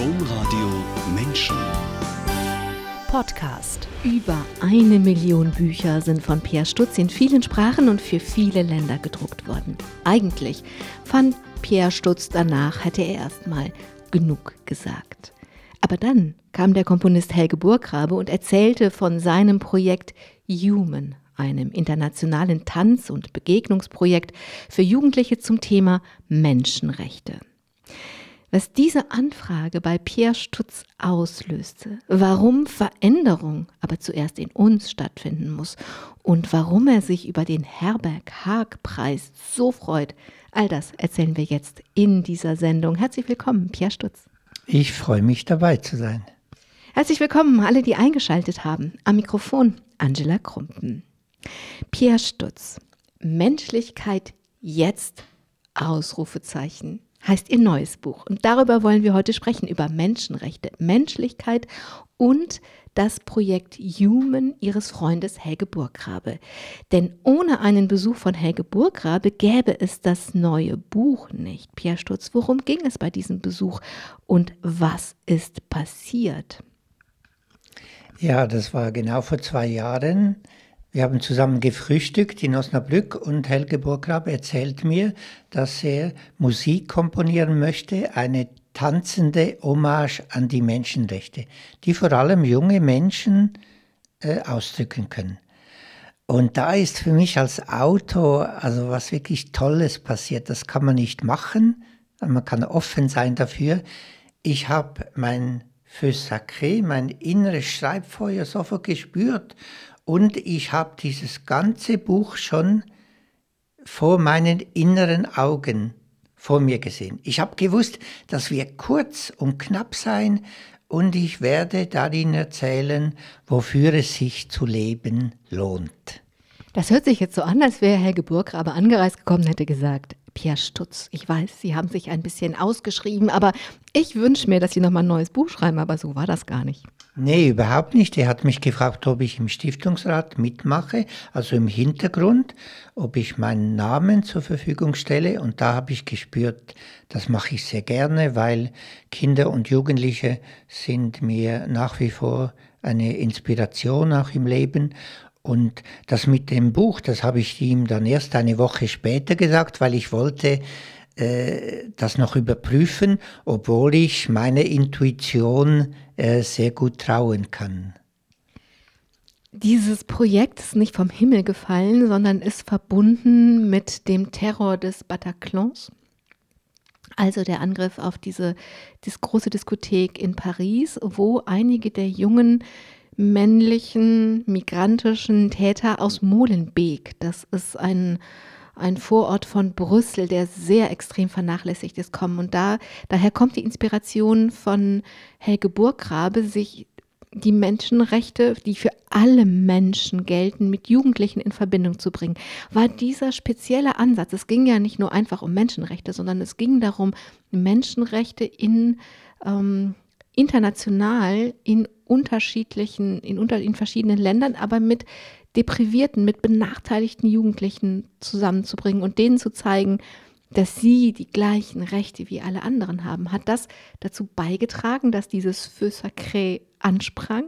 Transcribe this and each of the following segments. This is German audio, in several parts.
Domradio Menschen. Podcast. Über eine Million Bücher sind von Pierre Stutz in vielen Sprachen und für viele Länder gedruckt worden. Eigentlich fand Pierre Stutz danach, hätte er erstmal genug gesagt. Aber dann kam der Komponist Helge Burggrabe und erzählte von seinem Projekt Human, einem internationalen Tanz- und Begegnungsprojekt für Jugendliche zum Thema Menschenrechte. Was diese Anfrage bei Pierre Stutz auslöste, warum Veränderung aber zuerst in uns stattfinden muss und warum er sich über den Herberg-Haag-Preis so freut, all das erzählen wir jetzt in dieser Sendung. Herzlich willkommen, Pierre Stutz. Ich freue mich dabei zu sein. Herzlich willkommen alle, die eingeschaltet haben. Am Mikrofon Angela Krumpen. Pierre Stutz. Menschlichkeit jetzt Ausrufezeichen heißt ihr neues Buch. Und darüber wollen wir heute sprechen, über Menschenrechte, Menschlichkeit und das Projekt Human ihres Freundes Helge Burggrabe. Denn ohne einen Besuch von Helge Burggrabe gäbe es das neue Buch nicht. Pierre Sturz, worum ging es bei diesem Besuch und was ist passiert? Ja, das war genau vor zwei Jahren. Wir haben zusammen gefrühstückt in Osnabrück und Helge Burgrab erzählt mir, dass er Musik komponieren möchte, eine tanzende Hommage an die Menschenrechte, die vor allem junge Menschen äh, ausdrücken können. Und da ist für mich als Autor also was wirklich Tolles passiert. Das kann man nicht machen, man kann offen sein dafür. Ich habe mein Feu Sacré, mein inneres Schreibfeuer sofort gespürt und ich habe dieses ganze Buch schon vor meinen inneren Augen vor mir gesehen. Ich habe gewusst, das wird kurz und knapp sein und ich werde darin erzählen, wofür es sich zu leben lohnt. Das hört sich jetzt so an, als wäre Helge Burgrabe angereist gekommen und hätte gesagt, Pierre Stutz, ich weiß, Sie haben sich ein bisschen ausgeschrieben, aber ich wünsche mir, dass Sie nochmal ein neues Buch schreiben, aber so war das gar nicht. Nee, überhaupt nicht. Er hat mich gefragt, ob ich im Stiftungsrat mitmache, also im Hintergrund, ob ich meinen Namen zur Verfügung stelle. Und da habe ich gespürt, das mache ich sehr gerne, weil Kinder und Jugendliche sind mir nach wie vor eine Inspiration auch im Leben. Und das mit dem Buch, das habe ich ihm dann erst eine Woche später gesagt, weil ich wollte äh, das noch überprüfen, obwohl ich meine Intuition äh, sehr gut trauen kann. Dieses Projekt ist nicht vom Himmel gefallen, sondern ist verbunden mit dem Terror des Bataclans. Also der Angriff auf diese das große Diskothek in Paris, wo einige der jungen männlichen migrantischen Täter aus Molenbeek, das ist ein ein Vorort von Brüssel, der sehr extrem vernachlässigt ist, kommen. Und da, daher kommt die Inspiration von Helge Burggrabe, sich die Menschenrechte, die für alle Menschen gelten, mit Jugendlichen in Verbindung zu bringen, war dieser spezielle Ansatz. Es ging ja nicht nur einfach um Menschenrechte, sondern es ging darum, Menschenrechte in ähm, international in unterschiedlichen, in, unter, in verschiedenen Ländern, aber mit deprivierten, mit benachteiligten Jugendlichen zusammenzubringen und denen zu zeigen, dass sie die gleichen Rechte wie alle anderen haben. Hat das dazu beigetragen, dass dieses Feu Sacré ansprang?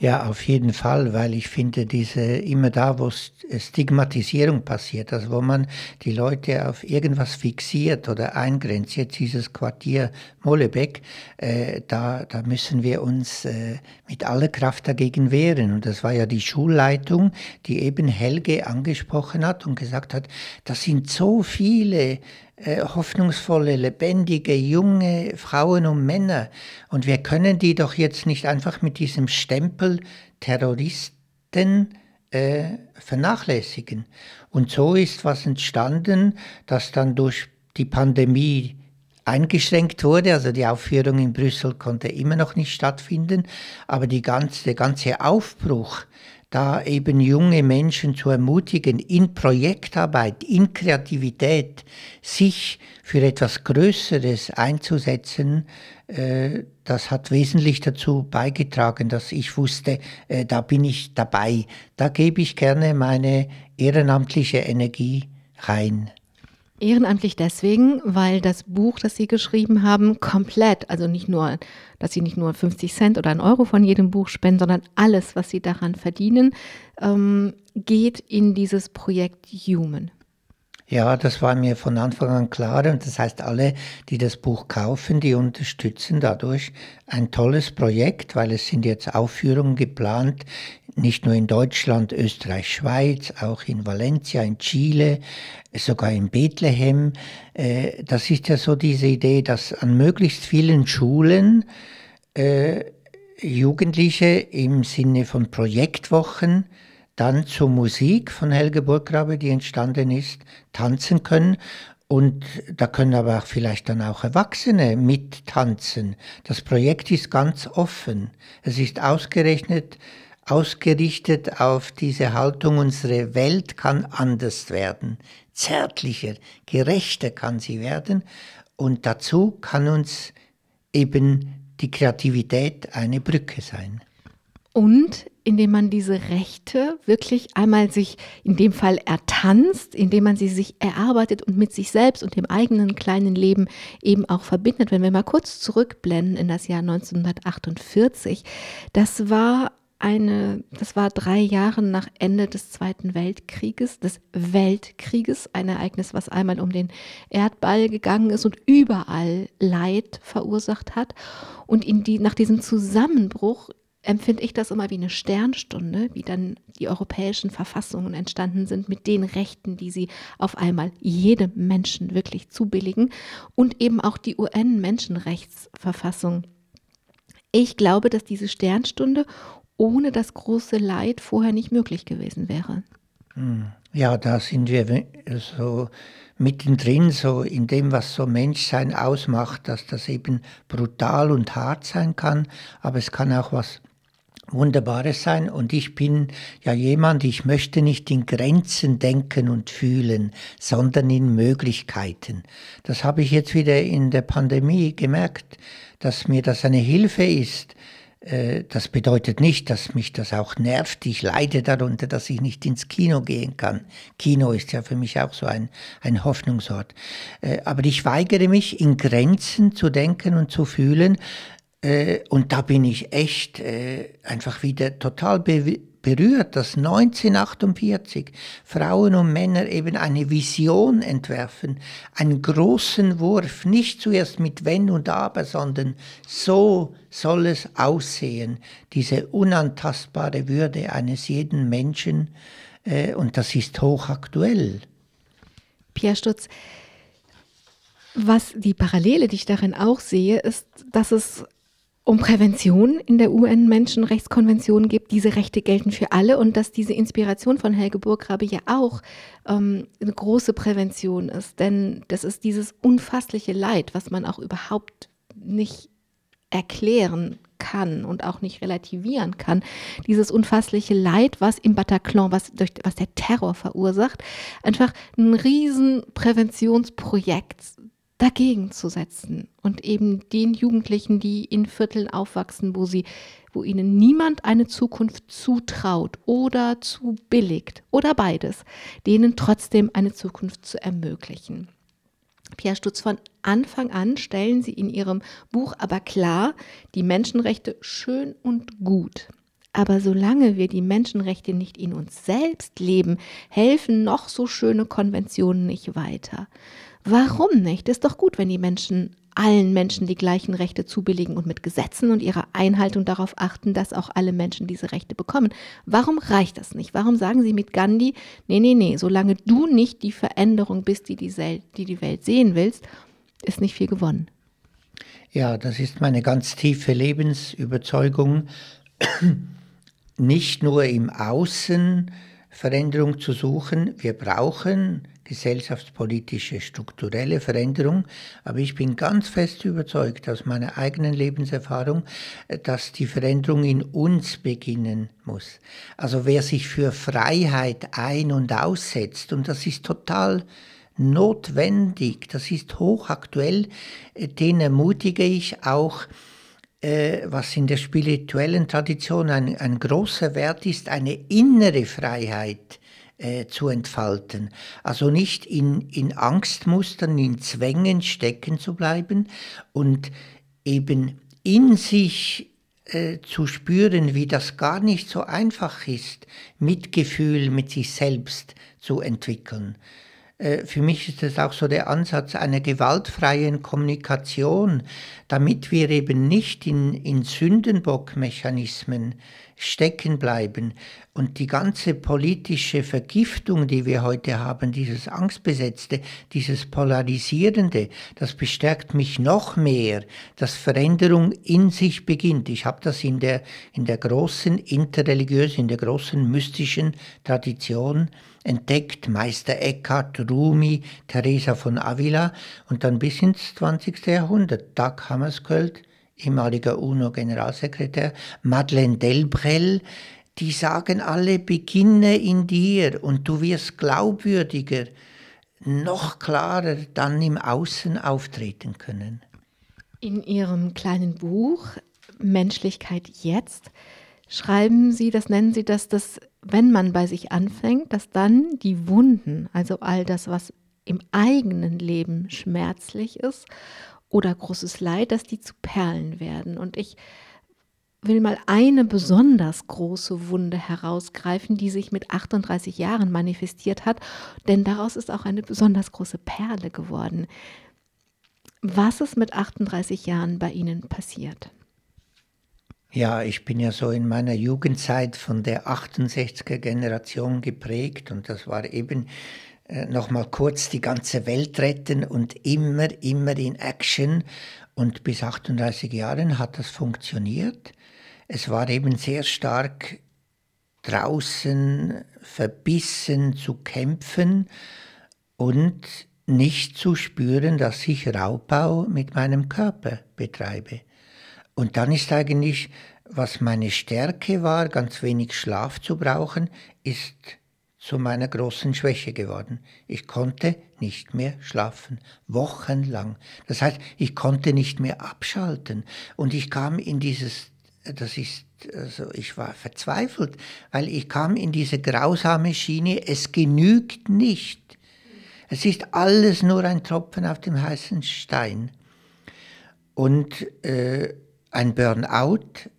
Ja, auf jeden Fall, weil ich finde, diese immer da, wo Stigmatisierung passiert, also wo man die Leute auf irgendwas fixiert oder eingrenzt, jetzt dieses Quartier Molebeek, äh, da, da müssen wir uns äh, mit aller Kraft dagegen wehren. Und das war ja die Schulleitung, die eben Helge angesprochen hat und gesagt hat, das sind so viele hoffnungsvolle, lebendige, junge Frauen und Männer. Und wir können die doch jetzt nicht einfach mit diesem Stempel Terroristen äh, vernachlässigen. Und so ist was entstanden, das dann durch die Pandemie eingeschränkt wurde. Also die Aufführung in Brüssel konnte immer noch nicht stattfinden, aber die ganze, der ganze Aufbruch da eben junge Menschen zu ermutigen, in Projektarbeit, in Kreativität, sich für etwas Größeres einzusetzen, äh, das hat wesentlich dazu beigetragen, dass ich wusste, äh, da bin ich dabei, da gebe ich gerne meine ehrenamtliche Energie rein. Ehrenamtlich deswegen, weil das Buch, das Sie geschrieben haben, komplett, also nicht nur, dass Sie nicht nur 50 Cent oder einen Euro von jedem Buch spenden, sondern alles, was Sie daran verdienen, ähm, geht in dieses Projekt Human. Ja, das war mir von Anfang an klar und das heißt, alle, die das Buch kaufen, die unterstützen dadurch ein tolles Projekt, weil es sind jetzt Aufführungen geplant, nicht nur in Deutschland, Österreich, Schweiz, auch in Valencia, in Chile, sogar in Bethlehem. Äh, das ist ja so diese Idee, dass an möglichst vielen Schulen äh, Jugendliche im Sinne von Projektwochen dann zur Musik von Helge Burggrabe, die entstanden ist, tanzen können. Und da können aber auch vielleicht dann auch Erwachsene mittanzen. Das Projekt ist ganz offen. Es ist ausgerechnet, ausgerichtet auf diese Haltung, unsere Welt kann anders werden, zärtlicher, gerechter kann sie werden. Und dazu kann uns eben die Kreativität eine Brücke sein. Und indem man diese Rechte wirklich einmal sich in dem Fall ertanzt, indem man sie sich erarbeitet und mit sich selbst und dem eigenen kleinen Leben eben auch verbindet. Wenn wir mal kurz zurückblenden in das Jahr 1948, das war eine, das war drei Jahre nach Ende des Zweiten Weltkrieges, des Weltkrieges, ein Ereignis, was einmal um den Erdball gegangen ist und überall Leid verursacht hat. Und in die, nach diesem Zusammenbruch empfinde ich das immer wie eine Sternstunde, wie dann die europäischen Verfassungen entstanden sind mit den Rechten, die sie auf einmal jedem Menschen wirklich zubilligen und eben auch die UN-Menschenrechtsverfassung. Ich glaube, dass diese Sternstunde ohne das große Leid vorher nicht möglich gewesen wäre. Hm. Ja, da sind wir so mittendrin, so in dem, was so Menschsein ausmacht, dass das eben brutal und hart sein kann, aber es kann auch was Wunderbares sein. Und ich bin ja jemand, ich möchte nicht in Grenzen denken und fühlen, sondern in Möglichkeiten. Das habe ich jetzt wieder in der Pandemie gemerkt, dass mir das eine Hilfe ist. Äh, das bedeutet nicht, dass mich das auch nervt. Ich leide darunter, dass ich nicht ins Kino gehen kann. Kino ist ja für mich auch so ein, ein Hoffnungsort. Äh, aber ich weigere mich, in Grenzen zu denken und zu fühlen, und da bin ich echt äh, einfach wieder total be berührt, dass 1948 Frauen und Männer eben eine Vision entwerfen, einen großen Wurf, nicht zuerst mit Wenn und Aber, sondern so soll es aussehen, diese unantastbare Würde eines jeden Menschen, äh, und das ist hochaktuell. Pierre Stutz, was die Parallele, die ich darin auch sehe, ist, dass es um Prävention in der UN-Menschenrechtskonvention gibt. Diese Rechte gelten für alle und dass diese Inspiration von Helge Burggrabe ja auch ähm, eine große Prävention ist. Denn das ist dieses unfassliche Leid, was man auch überhaupt nicht erklären kann und auch nicht relativieren kann. Dieses unfassliche Leid, was im Bataclan, was, durch, was der Terror verursacht, einfach ein riesen Präventionsprojekt dagegen zu setzen und eben den Jugendlichen, die in Vierteln aufwachsen, wo sie, wo ihnen niemand eine Zukunft zutraut oder zu billigt oder beides, denen trotzdem eine Zukunft zu ermöglichen. Pierre Stutz, von Anfang an stellen Sie in Ihrem Buch aber klar, die Menschenrechte schön und gut. Aber solange wir die Menschenrechte nicht in uns selbst leben, helfen noch so schöne Konventionen nicht weiter. Warum nicht? Ist doch gut, wenn die Menschen allen Menschen die gleichen Rechte zubilligen und mit Gesetzen und ihrer Einhaltung darauf achten, dass auch alle Menschen diese Rechte bekommen. Warum reicht das nicht? Warum sagen Sie mit Gandhi, nee, nee, nee, solange du nicht die Veränderung bist, die die, die, die Welt sehen willst, ist nicht viel gewonnen. Ja, das ist meine ganz tiefe Lebensüberzeugung. Nicht nur im Außen Veränderung zu suchen, wir brauchen gesellschaftspolitische, strukturelle Veränderung. Aber ich bin ganz fest überzeugt aus meiner eigenen Lebenserfahrung, dass die Veränderung in uns beginnen muss. Also wer sich für Freiheit ein- und aussetzt, und das ist total notwendig, das ist hochaktuell, den ermutige ich auch, äh, was in der spirituellen Tradition ein, ein großer Wert ist, eine innere Freiheit äh, zu entfalten. Also nicht in, in Angstmustern, in Zwängen stecken zu bleiben und eben in sich äh, zu spüren, wie das gar nicht so einfach ist, Mitgefühl mit sich selbst zu entwickeln. Äh, für mich ist es auch so der Ansatz einer gewaltfreien Kommunikation, damit wir eben nicht in, in Sündenbockmechanismen stecken bleiben. Und die ganze politische Vergiftung, die wir heute haben, dieses Angstbesetzte, dieses Polarisierende, das bestärkt mich noch mehr, dass Veränderung in sich beginnt. Ich habe das in der, in der großen interreligiösen, in der großen mystischen Tradition entdeckt, Meister Eckhart, Rumi, Teresa von Avila und dann bis ins 20. Jahrhundert, Dag Hammarskjöld, ehemaliger UNO-Generalsekretär, Madeleine Delbrel, die sagen alle, beginne in dir und du wirst glaubwürdiger, noch klarer dann im Außen auftreten können. In Ihrem kleinen Buch Menschlichkeit jetzt schreiben Sie, das nennen Sie das, dass wenn man bei sich anfängt, dass dann die Wunden, also all das, was im eigenen Leben schmerzlich ist oder großes Leid, dass die zu Perlen werden. Und ich will mal eine besonders große Wunde herausgreifen, die sich mit 38 Jahren manifestiert hat, denn daraus ist auch eine besonders große Perle geworden. Was ist mit 38 Jahren bei Ihnen passiert? Ja, ich bin ja so in meiner Jugendzeit von der 68er Generation geprägt und das war eben nochmal kurz die ganze Welt retten und immer, immer in Action. Und bis 38 Jahren hat das funktioniert. Es war eben sehr stark draußen verbissen zu kämpfen und nicht zu spüren, dass ich Raubbau mit meinem Körper betreibe. Und dann ist eigentlich, was meine Stärke war, ganz wenig Schlaf zu brauchen, ist zu meiner großen Schwäche geworden. Ich konnte nicht mehr schlafen, wochenlang. Das heißt, ich konnte nicht mehr abschalten. Und ich kam in dieses, das ist, also ich war verzweifelt, weil ich kam in diese grausame Schiene, es genügt nicht. Es ist alles nur ein Tropfen auf dem heißen Stein. Und äh, ein Burnout,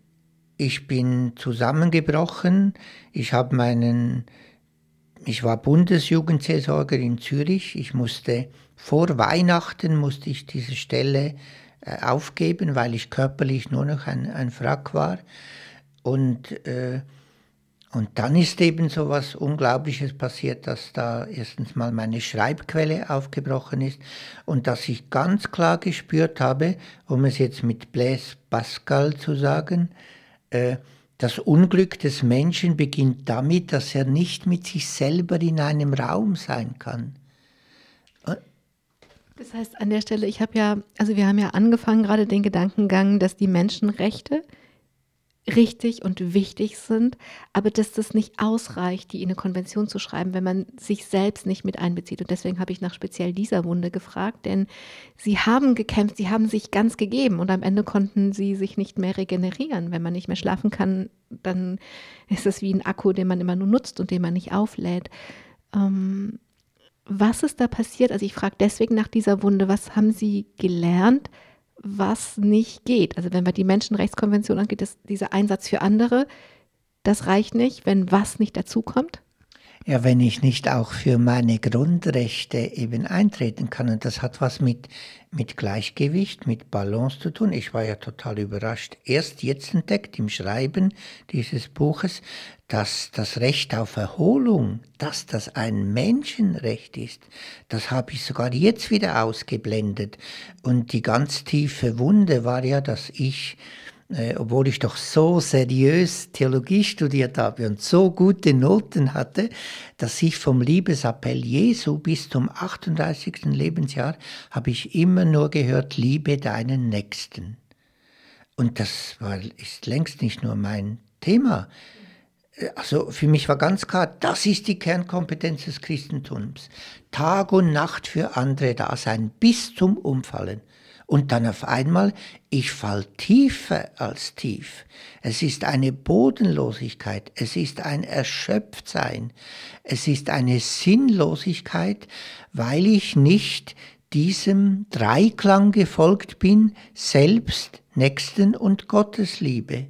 ich bin zusammengebrochen, ich habe meinen ich war Bundesjugendseelsorger in Zürich. Ich musste vor Weihnachten musste ich diese Stelle äh, aufgeben, weil ich körperlich nur noch ein, ein Frack war. Und, äh, und dann ist eben so was Unglaubliches passiert, dass da erstens mal meine Schreibquelle aufgebrochen ist und dass ich ganz klar gespürt habe, um es jetzt mit Blaise Pascal zu sagen, äh, das Unglück des Menschen beginnt damit, dass er nicht mit sich selber in einem Raum sein kann. Das heißt, an der Stelle, ich habe ja, also wir haben ja angefangen, gerade den Gedankengang, dass die Menschenrechte richtig und wichtig sind, aber dass das nicht ausreicht, die in eine Konvention zu schreiben, wenn man sich selbst nicht mit einbezieht. Und deswegen habe ich nach speziell dieser Wunde gefragt, denn sie haben gekämpft, sie haben sich ganz gegeben und am Ende konnten sie sich nicht mehr regenerieren. Wenn man nicht mehr schlafen kann, dann ist es wie ein Akku, den man immer nur nutzt und den man nicht auflädt. Ähm, was ist da passiert? Also ich frage deswegen nach dieser Wunde, was haben Sie gelernt? Was nicht geht. Also wenn wir die Menschenrechtskonvention angeht, ist dieser Einsatz für andere, das reicht nicht, wenn was nicht dazukommt. Ja, wenn ich nicht auch für meine Grundrechte eben eintreten kann. Und das hat was mit, mit Gleichgewicht, mit Balance zu tun. Ich war ja total überrascht. Erst jetzt entdeckt im Schreiben dieses Buches, dass das Recht auf Erholung, dass das ein Menschenrecht ist. Das habe ich sogar jetzt wieder ausgeblendet. Und die ganz tiefe Wunde war ja, dass ich äh, obwohl ich doch so seriös Theologie studiert habe und so gute Noten hatte, dass ich vom Liebesappell Jesu bis zum 38. Lebensjahr habe ich immer nur gehört, liebe deinen Nächsten. Und das war, ist längst nicht nur mein Thema. Äh, also für mich war ganz klar, das ist die Kernkompetenz des Christentums. Tag und Nacht für andere da sein, bis zum Umfallen. Und dann auf einmal, ich fall tiefer als tief. Es ist eine Bodenlosigkeit, es ist ein Erschöpftsein, es ist eine Sinnlosigkeit, weil ich nicht diesem Dreiklang gefolgt bin, selbst, Nächsten und Gottesliebe.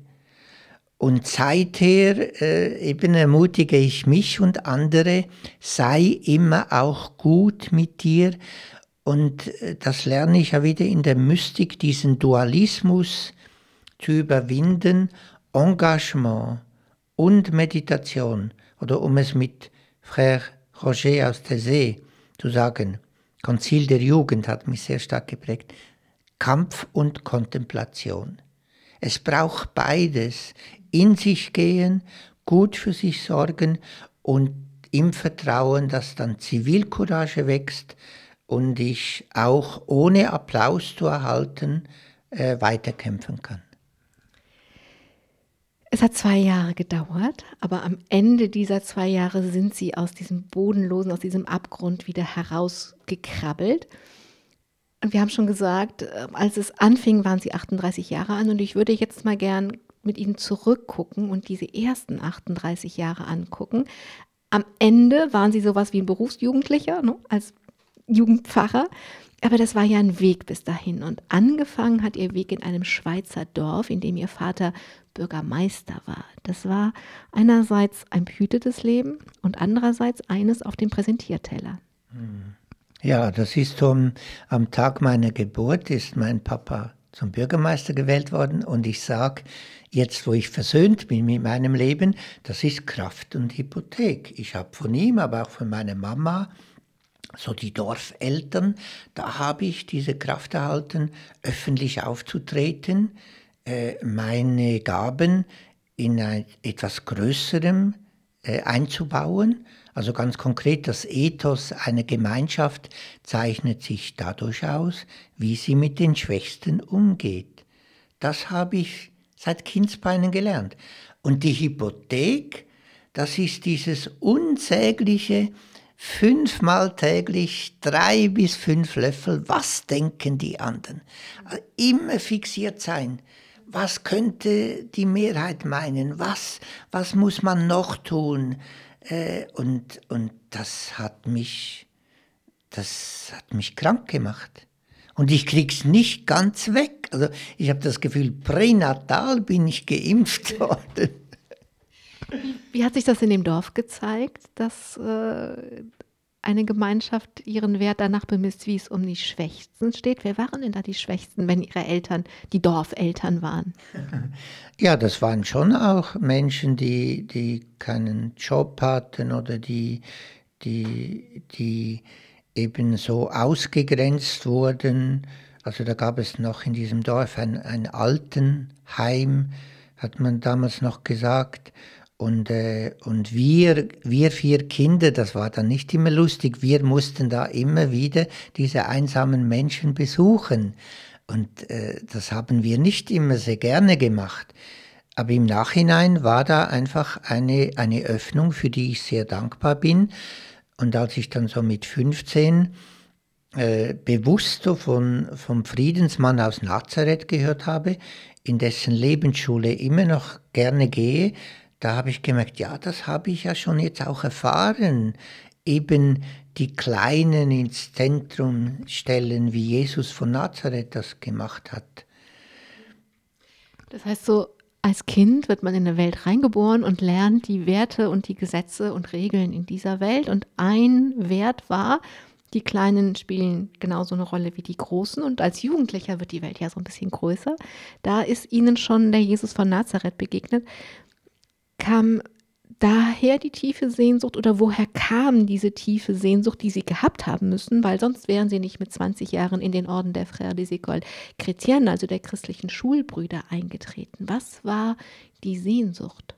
Und seither äh, eben ermutige ich mich und andere, sei immer auch gut mit dir. Und äh, das lerne ich ja wieder in der Mystik, diesen Dualismus zu überwinden, Engagement und Meditation. Oder um es mit Frère Roger aus der See zu sagen, Konzil der Jugend hat mich sehr stark geprägt, Kampf und Kontemplation. Es braucht beides in sich gehen, gut für sich sorgen und im Vertrauen, dass dann Zivilcourage wächst und ich auch ohne Applaus zu erhalten äh, weiterkämpfen kann. Es hat zwei Jahre gedauert, aber am Ende dieser zwei Jahre sind Sie aus diesem Bodenlosen, aus diesem Abgrund wieder herausgekrabbelt. Und wir haben schon gesagt, äh, als es anfing, waren Sie 38 Jahre an und ich würde jetzt mal gern mit ihnen zurückgucken und diese ersten 38 Jahre angucken. Am Ende waren sie sowas wie ein Berufsjugendlicher, ne, als Jugendpfarrer. Aber das war ja ein Weg bis dahin. Und angefangen hat ihr Weg in einem Schweizer Dorf, in dem ihr Vater Bürgermeister war. Das war einerseits ein behütetes Leben und andererseits eines auf dem Präsentierteller. Ja, das ist um, am Tag meiner Geburt ist mein Papa zum Bürgermeister gewählt worden und ich sage, jetzt wo ich versöhnt bin mit meinem Leben, das ist Kraft und Hypothek. Ich habe von ihm, aber auch von meiner Mama, so die Dorfeltern, da habe ich diese Kraft erhalten, öffentlich aufzutreten, äh, meine Gaben in ein, etwas Größerem äh, einzubauen. Also ganz konkret, das Ethos einer Gemeinschaft zeichnet sich dadurch aus, wie sie mit den Schwächsten umgeht. Das habe ich seit Kindsbeinen gelernt. Und die Hypothek, das ist dieses unsägliche fünfmal täglich drei bis fünf Löffel, was denken die anderen? Also immer fixiert sein. Was könnte die Mehrheit meinen? Was, was muss man noch tun? Äh, und, und das hat mich, das hat mich krank gemacht. Und ich krieg's nicht ganz weg. Also ich habe das Gefühl, pränatal bin ich geimpft worden. Wie, hat sich das in dem Dorf gezeigt, dass äh, eine Gemeinschaft ihren Wert danach bemisst, wie es um die Schwächsten steht? Wer waren denn da die Schwächsten, wenn ihre Eltern die Dorfeltern waren? Ja, das waren schon auch Menschen, die, die keinen Job hatten oder die, die, die eben so ausgegrenzt wurden. Also da gab es noch in diesem Dorf ein, ein Altenheim, hat man damals noch gesagt. Und, äh, und wir, wir vier Kinder, das war dann nicht immer lustig, wir mussten da immer wieder diese einsamen Menschen besuchen. Und äh, das haben wir nicht immer sehr gerne gemacht. Aber im Nachhinein war da einfach eine, eine Öffnung, für die ich sehr dankbar bin. Und als ich dann so mit 15 äh, bewusst von, vom Friedensmann aus Nazareth gehört habe, in dessen Lebensschule immer noch gerne gehe, da habe ich gemerkt, ja, das habe ich ja schon jetzt auch erfahren. Eben die Kleinen ins Zentrum stellen, wie Jesus von Nazareth das gemacht hat. Das heißt so, als Kind wird man in eine Welt reingeboren und lernt die Werte und die Gesetze und Regeln in dieser Welt. Und ein Wert war, die Kleinen spielen genauso eine Rolle wie die Großen. Und als Jugendlicher wird die Welt ja so ein bisschen größer. Da ist ihnen schon der Jesus von Nazareth begegnet. Kam daher die tiefe Sehnsucht oder woher kam diese tiefe Sehnsucht, die sie gehabt haben müssen, weil sonst wären sie nicht mit 20 Jahren in den Orden der Frères des Écoles Chrétiennes, also der christlichen Schulbrüder, eingetreten. Was war die Sehnsucht?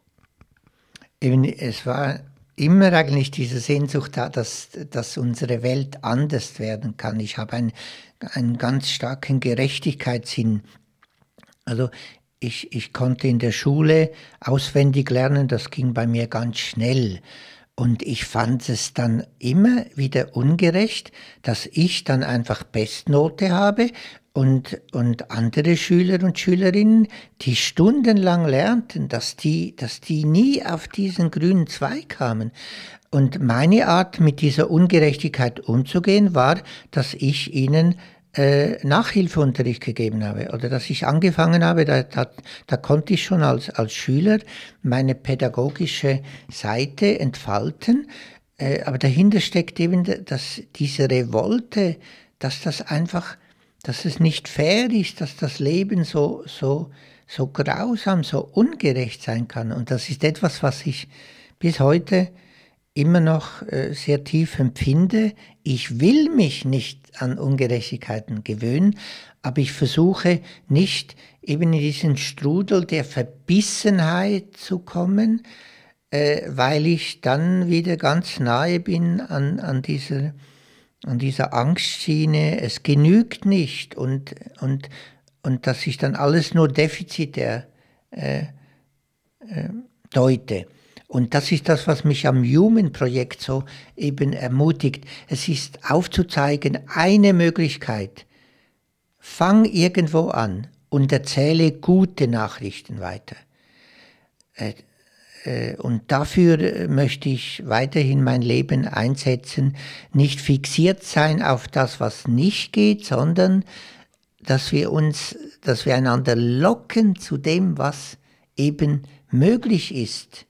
Eben, es war immer eigentlich diese Sehnsucht da, dass, dass unsere Welt anders werden kann. Ich habe einen, einen ganz starken Gerechtigkeitssinn. Also ich, ich konnte in der Schule auswendig lernen, das ging bei mir ganz schnell. Und ich fand es dann immer wieder ungerecht, dass ich dann einfach Bestnote habe und, und andere Schüler und Schülerinnen, die stundenlang lernten, dass die, dass die nie auf diesen grünen Zweig kamen. Und meine Art, mit dieser Ungerechtigkeit umzugehen, war, dass ich ihnen äh, Nachhilfeunterricht gegeben habe oder dass ich angefangen habe, da, da, da konnte ich schon als, als Schüler meine pädagogische Seite entfalten. Äh, aber dahinter steckt eben dass diese Revolte, dass das einfach, dass es nicht fair ist, dass das Leben so, so, so grausam, so ungerecht sein kann. Und das ist etwas, was ich bis heute immer noch äh, sehr tief empfinde. Ich will mich nicht an Ungerechtigkeiten gewöhnen, aber ich versuche nicht eben in diesen Strudel der Verbissenheit zu kommen, äh, weil ich dann wieder ganz nahe bin an, an, dieser, an dieser Angstschiene. Es genügt nicht und, und, und dass ich dann alles nur defizitär äh, äh, deute. Und das ist das, was mich am Human-Projekt so eben ermutigt. Es ist aufzuzeigen, eine Möglichkeit. Fang irgendwo an und erzähle gute Nachrichten weiter. Äh, äh, und dafür möchte ich weiterhin mein Leben einsetzen, nicht fixiert sein auf das, was nicht geht, sondern dass wir uns, dass wir einander locken zu dem, was eben möglich ist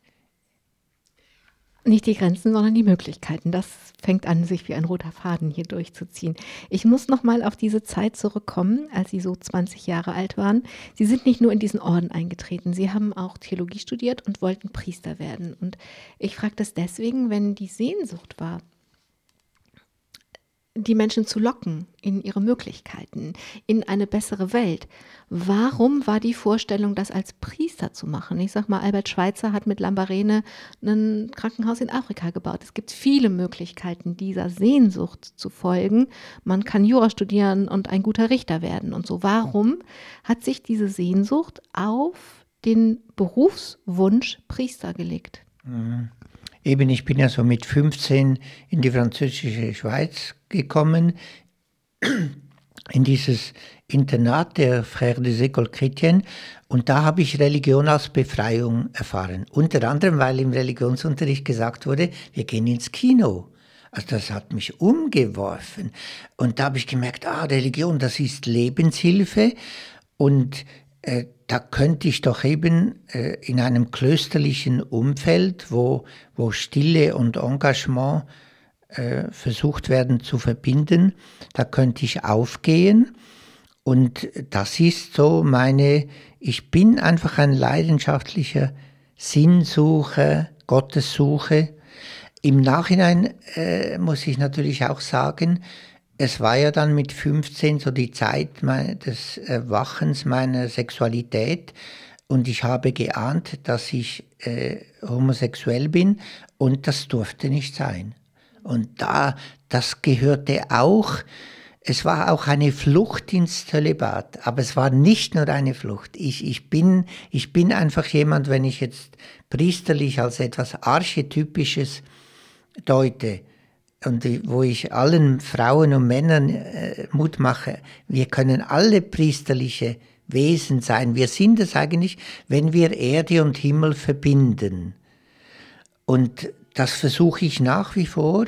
nicht die Grenzen, sondern die Möglichkeiten. Das fängt an, sich wie ein roter Faden hier durchzuziehen. Ich muss noch mal auf diese Zeit zurückkommen, als Sie so 20 Jahre alt waren. Sie sind nicht nur in diesen Orden eingetreten, Sie haben auch Theologie studiert und wollten Priester werden. Und ich frage das deswegen, wenn die Sehnsucht war, die Menschen zu locken in ihre Möglichkeiten, in eine bessere Welt. Warum war die Vorstellung, das als Priester zu machen? Ich sag mal, Albert Schweitzer hat mit Lambarene ein Krankenhaus in Afrika gebaut. Es gibt viele Möglichkeiten, dieser Sehnsucht zu folgen. Man kann Jura studieren und ein guter Richter werden und so. Warum hat sich diese Sehnsucht auf den Berufswunsch Priester gelegt? Mhm. Eben, ich bin ja so mit 15 in die französische Schweiz gekommen, in dieses Internat der Frères des Écoles Chrétiennes und da habe ich Religion als Befreiung erfahren. Unter anderem, weil im Religionsunterricht gesagt wurde, wir gehen ins Kino. Also das hat mich umgeworfen. Und da habe ich gemerkt, ah, Religion, das ist Lebenshilfe. Und äh, da könnte ich doch eben äh, in einem klösterlichen Umfeld, wo, wo Stille und Engagement äh, versucht werden zu verbinden, da könnte ich aufgehen. Und das ist so meine, ich bin einfach ein leidenschaftlicher Sinnsucher, Gottessuche. Im Nachhinein äh, muss ich natürlich auch sagen, es war ja dann mit 15 so die Zeit des Erwachens meiner Sexualität und ich habe geahnt, dass ich äh, homosexuell bin und das durfte nicht sein. Und da, das gehörte auch, es war auch eine Flucht ins Zölibat, aber es war nicht nur eine Flucht. Ich, ich, bin, ich bin einfach jemand, wenn ich jetzt priesterlich als etwas Archetypisches deute, und wo ich allen Frauen und Männern äh, Mut mache, wir können alle priesterliche Wesen sein. Wir sind es eigentlich, wenn wir Erde und Himmel verbinden. Und das versuche ich nach wie vor.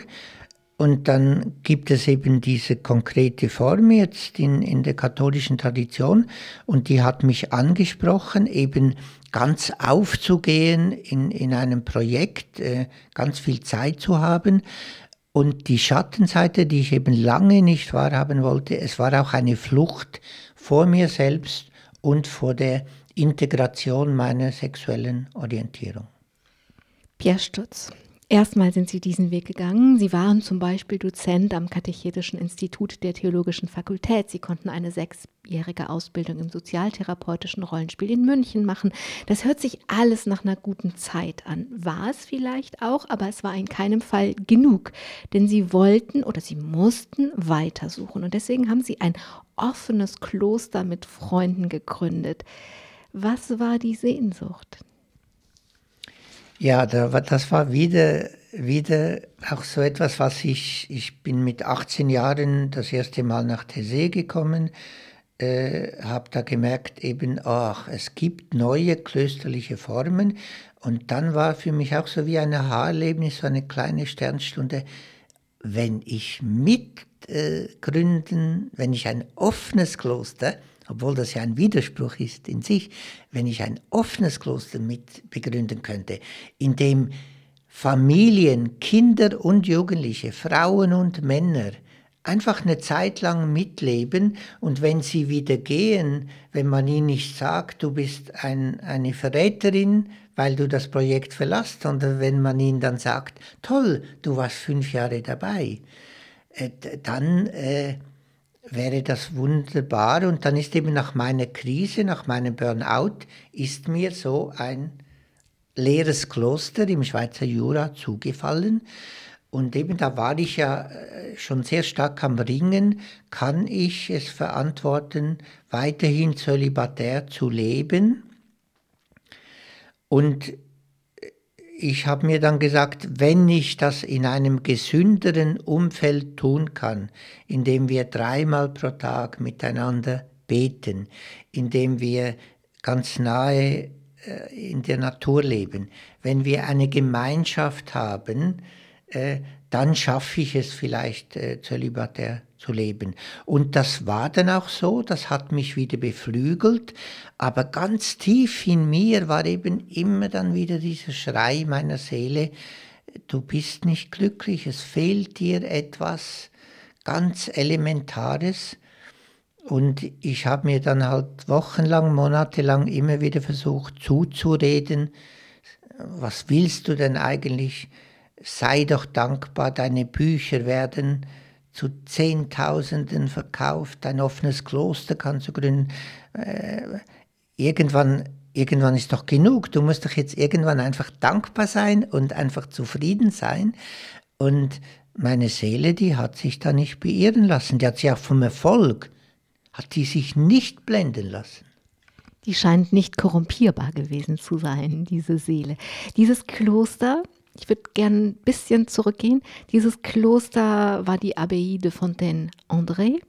Und dann gibt es eben diese konkrete Form jetzt in, in der katholischen Tradition und die hat mich angesprochen, eben ganz aufzugehen in, in einem Projekt, äh, ganz viel Zeit zu haben und die Schattenseite, die ich eben lange nicht wahrhaben wollte, es war auch eine Flucht vor mir selbst und vor der Integration meiner sexuellen Orientierung. Pierre Stutz, Erstmal sind Sie diesen Weg gegangen. Sie waren zum Beispiel Dozent am Katechetischen Institut der Theologischen Fakultät. Sie konnten eine sechsjährige Ausbildung im sozialtherapeutischen Rollenspiel in München machen. Das hört sich alles nach einer guten Zeit an. War es vielleicht auch, aber es war in keinem Fall genug. Denn Sie wollten oder Sie mussten weitersuchen. Und deswegen haben Sie ein offenes Kloster mit Freunden gegründet. Was war die Sehnsucht? Ja, das war wieder wieder auch so etwas, was ich, ich bin mit 18 Jahren das erste Mal nach Tessé gekommen, äh, habe da gemerkt eben, ach, es gibt neue klösterliche Formen. Und dann war für mich auch so wie ein Haarlebnis, so eine kleine Sternstunde, wenn ich mitgründen, äh, wenn ich ein offenes Kloster, obwohl das ja ein Widerspruch ist in sich, wenn ich ein offenes Kloster mit begründen könnte, in dem Familien, Kinder und Jugendliche, Frauen und Männer einfach eine Zeit lang mitleben und wenn sie wieder gehen, wenn man ihnen nicht sagt, du bist ein, eine Verräterin, weil du das Projekt verlässt, sondern wenn man ihnen dann sagt, toll, du warst fünf Jahre dabei, äh, dann äh, wäre das wunderbar und dann ist eben nach meiner Krise, nach meinem Burnout, ist mir so ein leeres Kloster im Schweizer Jura zugefallen. Und eben da war ich ja äh, schon sehr stark am Ringen, kann ich es verantworten, weiterhin zölibatär zu leben? Und ich habe mir dann gesagt, wenn ich das in einem gesünderen Umfeld tun kann, indem wir dreimal pro Tag miteinander beten, indem wir ganz nahe äh, in der Natur leben, wenn wir eine Gemeinschaft haben, äh, dann schaffe ich es vielleicht, äh, zölibatär zu leben. Und das war dann auch so, das hat mich wieder beflügelt, aber ganz tief in mir war eben immer dann wieder dieser Schrei meiner Seele, du bist nicht glücklich, es fehlt dir etwas ganz Elementares. Und ich habe mir dann halt wochenlang, monatelang immer wieder versucht zuzureden, was willst du denn eigentlich? Sei doch dankbar, deine Bücher werden zu Zehntausenden verkauft, ein offenes Kloster kannst du gründen. Äh, irgendwann, irgendwann ist doch genug. Du musst doch jetzt irgendwann einfach dankbar sein und einfach zufrieden sein. Und meine Seele, die hat sich da nicht beirren lassen. Die hat sich auch vom Erfolg hat die sich nicht blenden lassen. Die scheint nicht korrumpierbar gewesen zu sein, diese Seele. Dieses Kloster, ich würde gerne ein bisschen zurückgehen, dieses Kloster war die Abbaye de Fontaine-André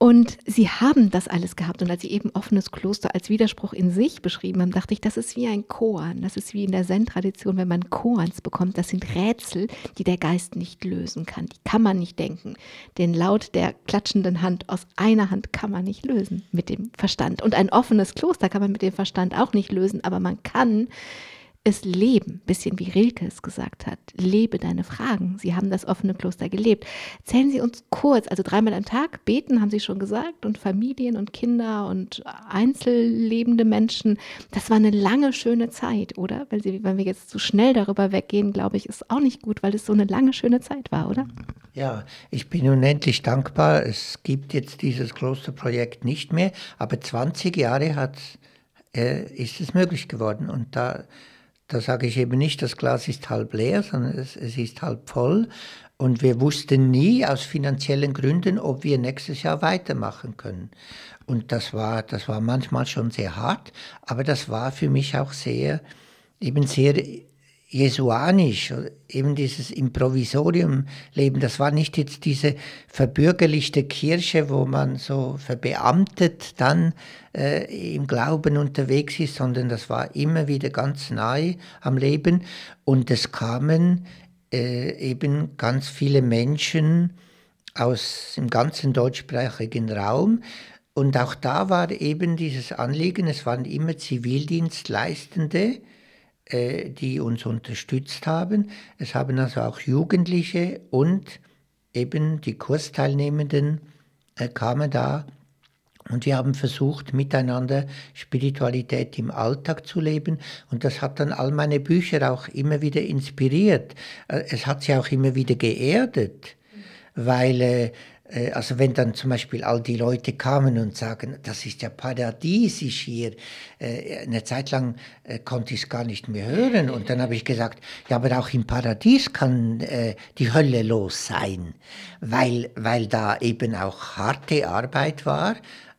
und sie haben das alles gehabt. Und als sie eben offenes Kloster als Widerspruch in sich beschrieben haben, dachte ich, das ist wie ein Koan. Das ist wie in der Zen-Tradition, wenn man Koans bekommt. Das sind Rätsel, die der Geist nicht lösen kann. Die kann man nicht denken. Den Laut der klatschenden Hand aus einer Hand kann man nicht lösen mit dem Verstand. Und ein offenes Kloster kann man mit dem Verstand auch nicht lösen, aber man kann es leben, bisschen wie Rilke es gesagt hat. Lebe deine Fragen. Sie haben das offene Kloster gelebt. Erzählen Sie uns kurz, also dreimal am Tag beten, haben Sie schon gesagt, und Familien und Kinder und einzellebende Menschen. Das war eine lange, schöne Zeit, oder? Weil Sie, wenn wir jetzt zu schnell darüber weggehen, glaube ich, ist auch nicht gut, weil es so eine lange, schöne Zeit war, oder? Ja, ich bin unendlich dankbar. Es gibt jetzt dieses Klosterprojekt nicht mehr, aber 20 Jahre hat, äh, ist es möglich geworden. Und da da sage ich eben nicht, das Glas ist halb leer, sondern es, es ist halb voll. Und wir wussten nie aus finanziellen Gründen, ob wir nächstes Jahr weitermachen können. Und das war, das war manchmal schon sehr hart, aber das war für mich auch sehr, eben sehr jesuanisch, eben dieses Improvisorium-Leben, das war nicht jetzt diese verbürgerlichte Kirche, wo man so verbeamtet dann äh, im Glauben unterwegs ist, sondern das war immer wieder ganz nahe am Leben. Und es kamen äh, eben ganz viele Menschen aus dem ganzen deutschsprachigen Raum. Und auch da war eben dieses Anliegen, es waren immer Zivildienstleistende, die uns unterstützt haben. Es haben also auch Jugendliche und eben die Kursteilnehmenden äh, kamen da und wir haben versucht, miteinander Spiritualität im Alltag zu leben. Und das hat dann all meine Bücher auch immer wieder inspiriert. Äh, es hat sie auch immer wieder geerdet, weil äh, also wenn dann zum Beispiel all die Leute kamen und sagen, das ist ja paradiesisch hier, äh, eine Zeit lang äh, konnte ich es gar nicht mehr hören und dann habe ich gesagt, ja, aber auch im Paradies kann die Hölle los sein, weil, weil da eben auch harte Arbeit war,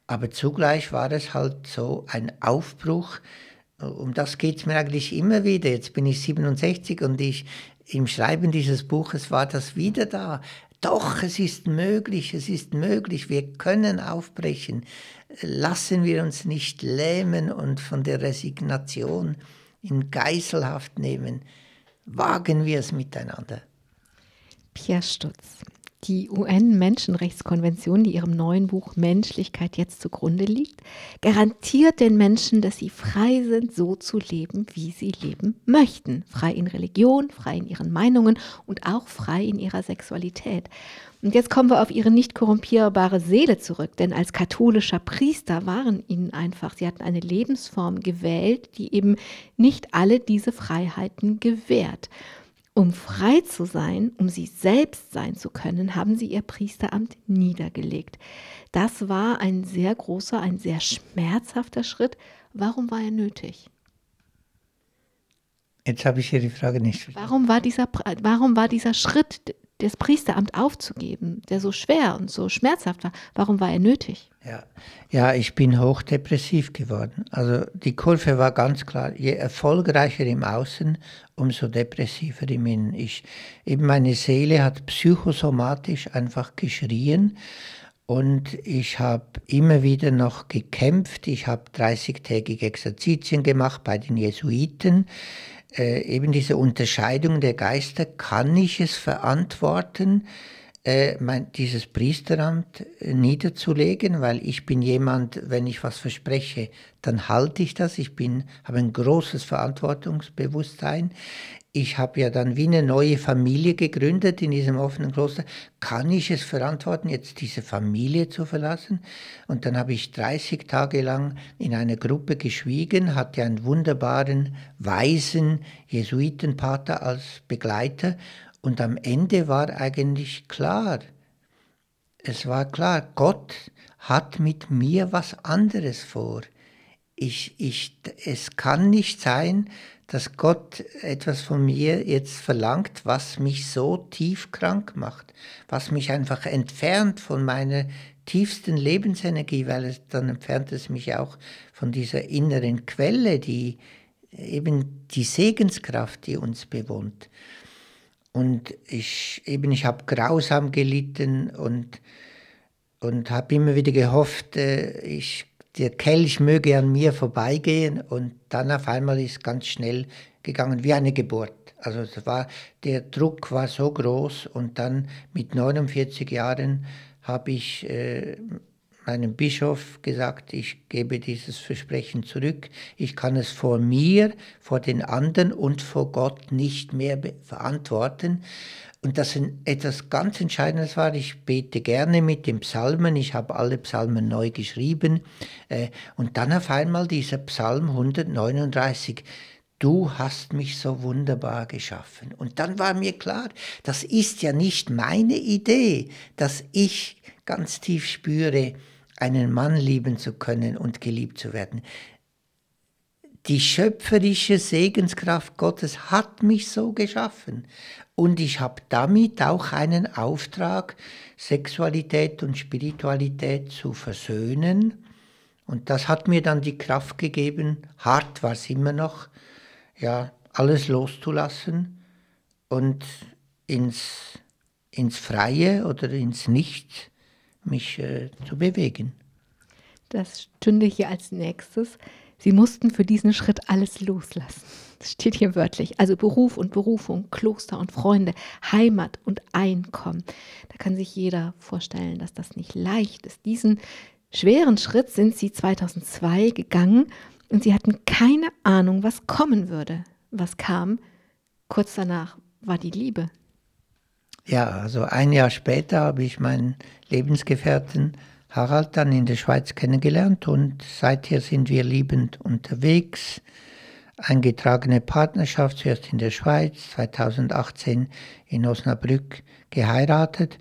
aber zugleich war es halt so ein Aufbruch, um das geht es mir eigentlich immer wieder. Jetzt bin ich 67 und ich, im Schreiben dieses Buches war das wieder da. Doch, es ist möglich, es ist möglich, wir können aufbrechen. Lassen wir uns nicht lähmen und von der Resignation in Geiselhaft nehmen. Wagen wir es miteinander. Pierre Stutz. Die UN-Menschenrechtskonvention, die ihrem neuen Buch Menschlichkeit jetzt zugrunde liegt, garantiert den Menschen, dass sie frei sind, so zu leben, wie sie leben möchten. Frei in Religion, frei in ihren Meinungen und auch frei in ihrer Sexualität. Und jetzt kommen wir auf ihre nicht korrumpierbare Seele zurück, denn als katholischer Priester waren ihnen einfach, sie hatten eine Lebensform gewählt, die eben nicht alle diese Freiheiten gewährt. Um frei zu sein, um sie selbst sein zu können, haben sie ihr Priesteramt niedergelegt. Das war ein sehr großer, ein sehr schmerzhafter Schritt. Warum war er nötig? Jetzt habe ich hier die Frage nicht. Warum war dieser, warum war dieser Schritt, das Priesteramt aufzugeben, der so schwer und so schmerzhaft war, warum war er nötig? Ja, ja ich bin hochdepressiv geworden. Also die Kurve war ganz klar, je erfolgreicher im Außen, umso depressiver im Innen. Ich, eben meine Seele hat psychosomatisch einfach geschrien und ich habe immer wieder noch gekämpft. Ich habe 30-tägige Exerzitien gemacht bei den Jesuiten äh, eben diese Unterscheidung der Geister, kann ich es verantworten, äh, mein, dieses Priesteramt äh, niederzulegen, weil ich bin jemand, wenn ich was verspreche, dann halte ich das. Ich habe ein großes Verantwortungsbewusstsein ich habe ja dann wie eine neue Familie gegründet in diesem offenen Kloster. Kann ich es verantworten, jetzt diese Familie zu verlassen? Und dann habe ich 30 Tage lang in einer Gruppe geschwiegen, hatte einen wunderbaren, weisen Jesuitenpater als Begleiter. Und am Ende war eigentlich klar, es war klar, Gott hat mit mir was anderes vor. Ich, ich, es kann nicht sein, dass Gott etwas von mir jetzt verlangt, was mich so tief krank macht, was mich einfach entfernt von meiner tiefsten Lebensenergie, weil es, dann entfernt es mich auch von dieser inneren Quelle, die eben die Segenskraft, die uns bewohnt. Und ich eben, ich habe grausam gelitten und, und habe immer wieder gehofft, äh, ich der Kelch möge an mir vorbeigehen und dann auf einmal ist ganz schnell gegangen wie eine Geburt. Also es war, der Druck war so groß und dann mit 49 Jahren habe ich äh, meinem Bischof gesagt, ich gebe dieses Versprechen zurück. Ich kann es vor mir, vor den anderen und vor Gott nicht mehr verantworten. Und das etwas ganz Entscheidendes war, ich bete gerne mit den Psalmen, ich habe alle Psalmen neu geschrieben. Äh, und dann auf einmal dieser Psalm 139, du hast mich so wunderbar geschaffen. Und dann war mir klar, das ist ja nicht meine Idee, dass ich ganz tief spüre, einen Mann lieben zu können und geliebt zu werden. Die schöpferische Segenskraft Gottes hat mich so geschaffen. Und ich habe damit auch einen Auftrag, Sexualität und Spiritualität zu versöhnen. Und das hat mir dann die Kraft gegeben, hart war es immer noch, ja, alles loszulassen und ins, ins Freie oder ins Nichts mich äh, zu bewegen. Das stünde hier als nächstes. Sie mussten für diesen Schritt alles loslassen. Das steht hier wörtlich. Also Beruf und Berufung, Kloster und Freunde, Heimat und Einkommen. Da kann sich jeder vorstellen, dass das nicht leicht ist. Diesen schweren Schritt sind sie 2002 gegangen und sie hatten keine Ahnung, was kommen würde. Was kam? Kurz danach war die Liebe. Ja, also ein Jahr später habe ich meinen Lebensgefährten Harald dann in der Schweiz kennengelernt und seither sind wir liebend unterwegs eingetragene Partnerschaft, zuerst in der Schweiz, 2018 in Osnabrück geheiratet.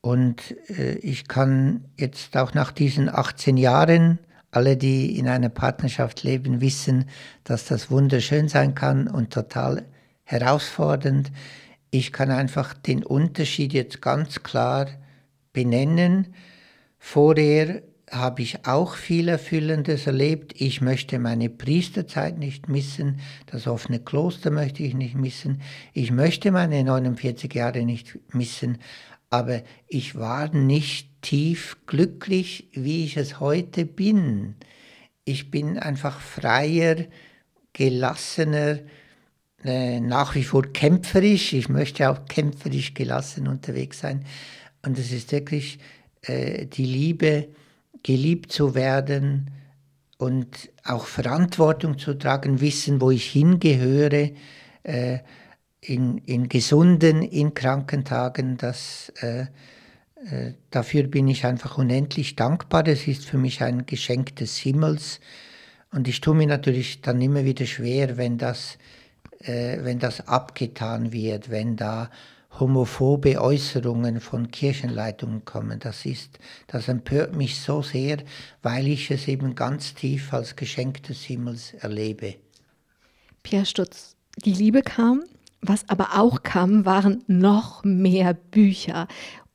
Und äh, ich kann jetzt auch nach diesen 18 Jahren, alle, die in einer Partnerschaft leben, wissen, dass das wunderschön sein kann und total herausfordernd. Ich kann einfach den Unterschied jetzt ganz klar benennen. Vorher habe ich auch viel Erfüllendes erlebt. Ich möchte meine Priesterzeit nicht missen, das offene Kloster möchte ich nicht missen, ich möchte meine 49 Jahre nicht missen, aber ich war nicht tief glücklich, wie ich es heute bin. Ich bin einfach freier, gelassener, äh, nach wie vor kämpferisch. Ich möchte auch kämpferisch gelassen unterwegs sein. Und es ist wirklich äh, die Liebe, geliebt zu werden und auch Verantwortung zu tragen, wissen, wo ich hingehöre, äh, in, in gesunden, in kranken Tagen, das, äh, äh, dafür bin ich einfach unendlich dankbar. Es ist für mich ein Geschenk des Himmels. Und ich tue mir natürlich dann immer wieder schwer, wenn das, äh, wenn das abgetan wird, wenn da homophobe Äußerungen von Kirchenleitungen kommen. Das ist, das empört mich so sehr, weil ich es eben ganz tief als Geschenk des Himmels erlebe. Pierre Stutz, die Liebe kam, was aber auch kam, waren noch mehr Bücher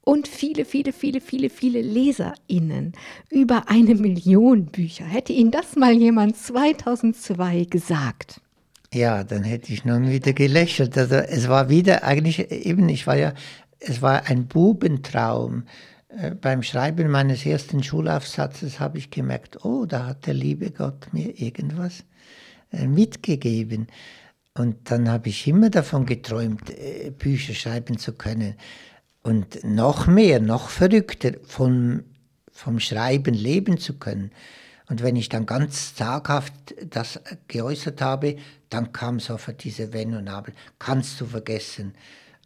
und viele, viele, viele, viele, viele LeserInnen. Über eine Million Bücher. Hätte Ihnen das mal jemand 2002 gesagt? Ja, dann hätte ich nun wieder gelächelt. Also es war wieder eigentlich eben, ich war ja, es war ein Bubentraum. Äh, beim Schreiben meines ersten Schulaufsatzes habe ich gemerkt, oh, da hat der liebe Gott mir irgendwas äh, mitgegeben. Und dann habe ich immer davon geträumt, äh, Bücher schreiben zu können. Und noch mehr, noch verrückter, vom, vom Schreiben leben zu können. Und wenn ich dann ganz zaghaft das geäußert habe, dann kam sofort diese Wenn und Aber. Kannst du vergessen.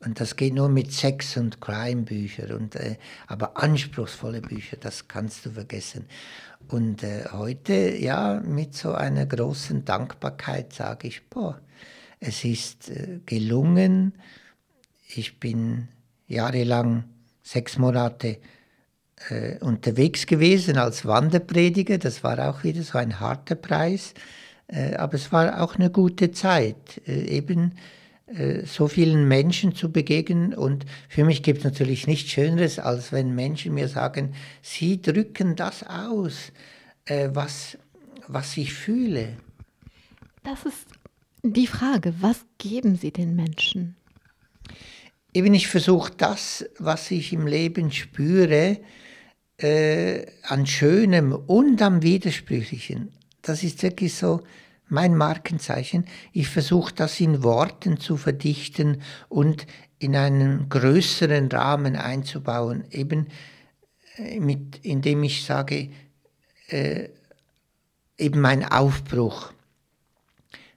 Und das geht nur mit Sex- und Crime-Büchern. Und, äh, aber anspruchsvolle Bücher, das kannst du vergessen. Und äh, heute, ja, mit so einer großen Dankbarkeit sage ich, boah, es ist äh, gelungen. Ich bin jahrelang, sechs Monate, äh, unterwegs gewesen als Wanderprediger. Das war auch wieder so ein harter Preis. Äh, aber es war auch eine gute Zeit, äh, eben äh, so vielen Menschen zu begegnen. Und für mich gibt es natürlich nichts Schöneres, als wenn Menschen mir sagen, sie drücken das aus, äh, was, was ich fühle. Das ist die Frage, was geben Sie den Menschen? Eben, ich versuche das, was ich im Leben spüre, äh, an Schönem und am Widersprüchlichen. Das ist wirklich so mein Markenzeichen. Ich versuche das in Worten zu verdichten und in einen größeren Rahmen einzubauen, eben äh, mit, indem ich sage, äh, eben mein Aufbruch.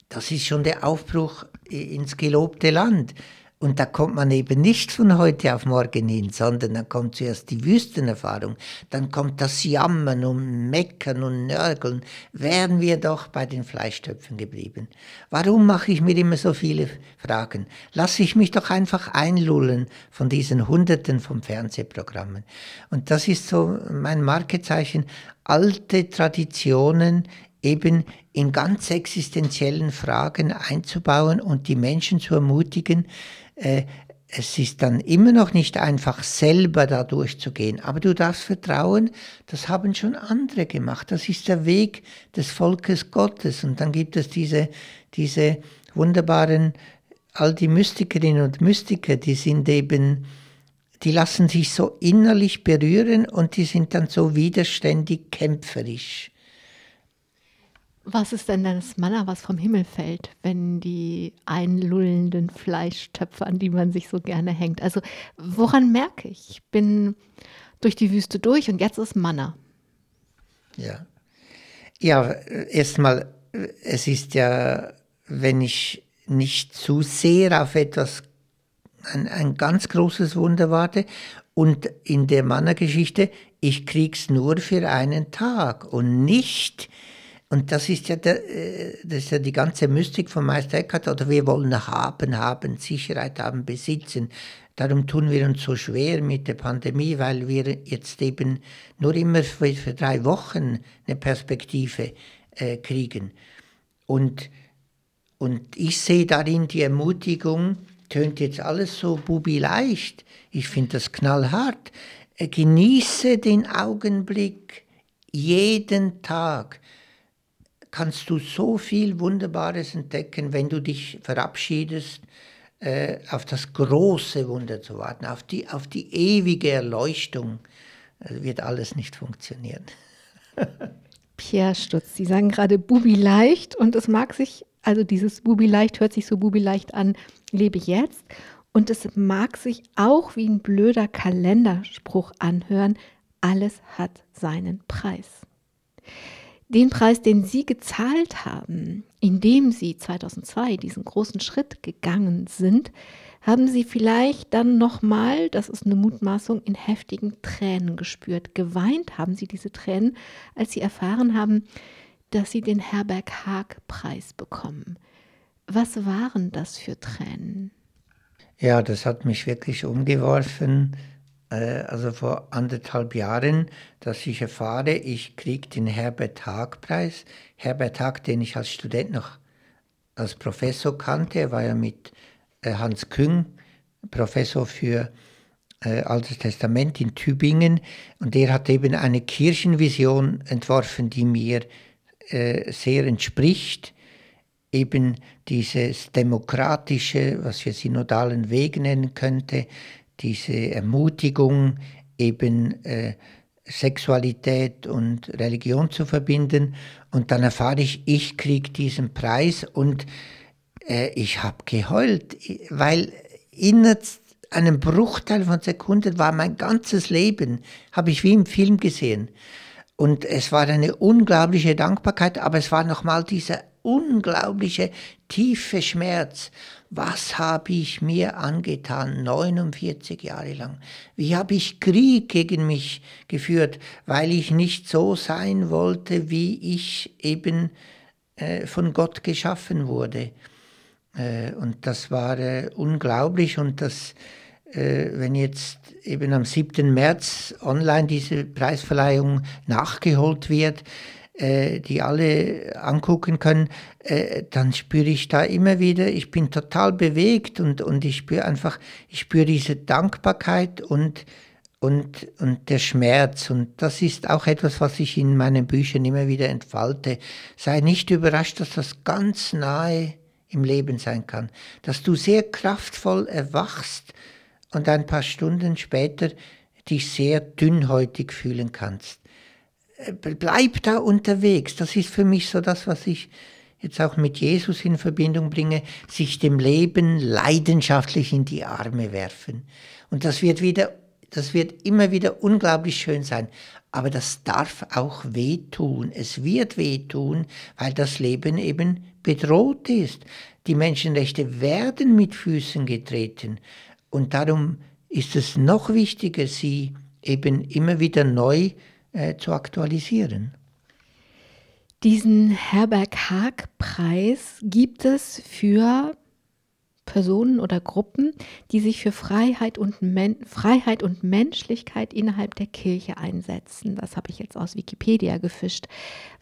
Das ist schon der Aufbruch ins gelobte Land. Und da kommt man eben nicht von heute auf morgen hin, sondern dann kommt zuerst die Wüstenerfahrung, dann kommt das Jammern und Meckern und Nörgeln. Wären wir doch bei den Fleischtöpfen geblieben. Warum mache ich mir immer so viele Fragen? Lasse ich mich doch einfach einlullen von diesen Hunderten von Fernsehprogrammen. Und das ist so mein Markezeichen, alte Traditionen eben in ganz existenziellen Fragen einzubauen und die Menschen zu ermutigen, es ist dann immer noch nicht einfach, selber da durchzugehen, aber du darfst vertrauen, das haben schon andere gemacht. Das ist der Weg des Volkes Gottes. Und dann gibt es diese, diese wunderbaren, all die Mystikerinnen und Mystiker, die sind eben, die lassen sich so innerlich berühren und die sind dann so widerständig kämpferisch. Was ist denn das Manna, was vom Himmel fällt, wenn die einlullenden Fleischtöpfe, an die man sich so gerne hängt? Also woran merke ich? Ich bin durch die Wüste durch und jetzt ist Manna. Ja. Ja, erstmal, es ist ja, wenn ich nicht zu sehr auf etwas, ein, ein ganz großes Wunder warte und in der Manna-Geschichte, ich krieg's nur für einen Tag und nicht und das ist ja, der, äh, das ist ja die ganze Mystik von Meister Eckhart, oder wir wollen haben, haben, Sicherheit haben, besitzen. Darum tun wir uns so schwer mit der Pandemie, weil wir jetzt eben nur immer für, für drei Wochen eine Perspektive äh, kriegen. Und, und ich sehe darin die Ermutigung, tönt jetzt alles so bubi leicht, ich finde das knallhart, äh, genieße den Augenblick, jeden Tag kannst du so viel Wunderbares entdecken, wenn du dich verabschiedest, äh, auf das große Wunder zu warten, auf die, auf die ewige Erleuchtung. Das wird alles nicht funktionieren. Pierre Stutz, Sie sagen gerade Bubi leicht und es mag sich, also dieses Bubi leicht hört sich so Bubi leicht an, lebe jetzt. Und es mag sich auch wie ein blöder Kalenderspruch anhören, alles hat seinen Preis. Den Preis, den Sie gezahlt haben, indem Sie 2002 diesen großen Schritt gegangen sind, haben Sie vielleicht dann nochmal, das ist eine Mutmaßung, in heftigen Tränen gespürt. Geweint haben Sie diese Tränen, als Sie erfahren haben, dass Sie den Herberg Haag-Preis bekommen. Was waren das für Tränen? Ja, das hat mich wirklich umgeworfen. Äh, also vor anderthalb Jahren, dass ich erfahre, ich kriege den Herbert Haag-Preis. Herbert Haag, den ich als Student noch als Professor kannte, war ja mit äh, Hans Küng, Professor für äh, Altes Testament in Tübingen. Und der hat eben eine Kirchenvision entworfen, die mir äh, sehr entspricht. Eben dieses demokratische, was wir synodalen Weg nennen könnte, diese Ermutigung, eben äh, Sexualität und Religion zu verbinden. Und dann erfahre ich, ich kriege diesen Preis und äh, ich habe geheult, weil in einem Bruchteil von Sekunden war mein ganzes Leben, habe ich wie im Film gesehen. Und es war eine unglaubliche Dankbarkeit, aber es war nochmal dieser unglaubliche tiefe Schmerz. Was habe ich mir angetan, 49 Jahre lang? Wie habe ich Krieg gegen mich geführt, weil ich nicht so sein wollte, wie ich eben äh, von Gott geschaffen wurde? Äh, und das war äh, unglaublich und das, äh, wenn jetzt eben am 7. März online diese Preisverleihung nachgeholt wird, die alle angucken können, dann spüre ich da immer wieder, ich bin total bewegt und, und ich spüre einfach, ich spüre diese Dankbarkeit und, und, und der Schmerz. Und das ist auch etwas, was ich in meinen Büchern immer wieder entfalte. Sei nicht überrascht, dass das ganz nahe im Leben sein kann, dass du sehr kraftvoll erwachst und ein paar Stunden später dich sehr dünnhäutig fühlen kannst. Äh, bleib da unterwegs. Das ist für mich so das, was ich jetzt auch mit Jesus in Verbindung bringe, sich dem Leben leidenschaftlich in die Arme werfen. Und das wird wieder, das wird immer wieder unglaublich schön sein. Aber das darf auch wehtun. Es wird wehtun, weil das Leben eben bedroht ist. Die Menschenrechte werden mit Füßen getreten. Und darum ist es noch wichtiger, sie eben immer wieder neu äh, zu aktualisieren. Diesen Herberg Haag-Preis gibt es für Personen oder Gruppen, die sich für Freiheit und, Men Freiheit und Menschlichkeit innerhalb der Kirche einsetzen. Das habe ich jetzt aus Wikipedia gefischt.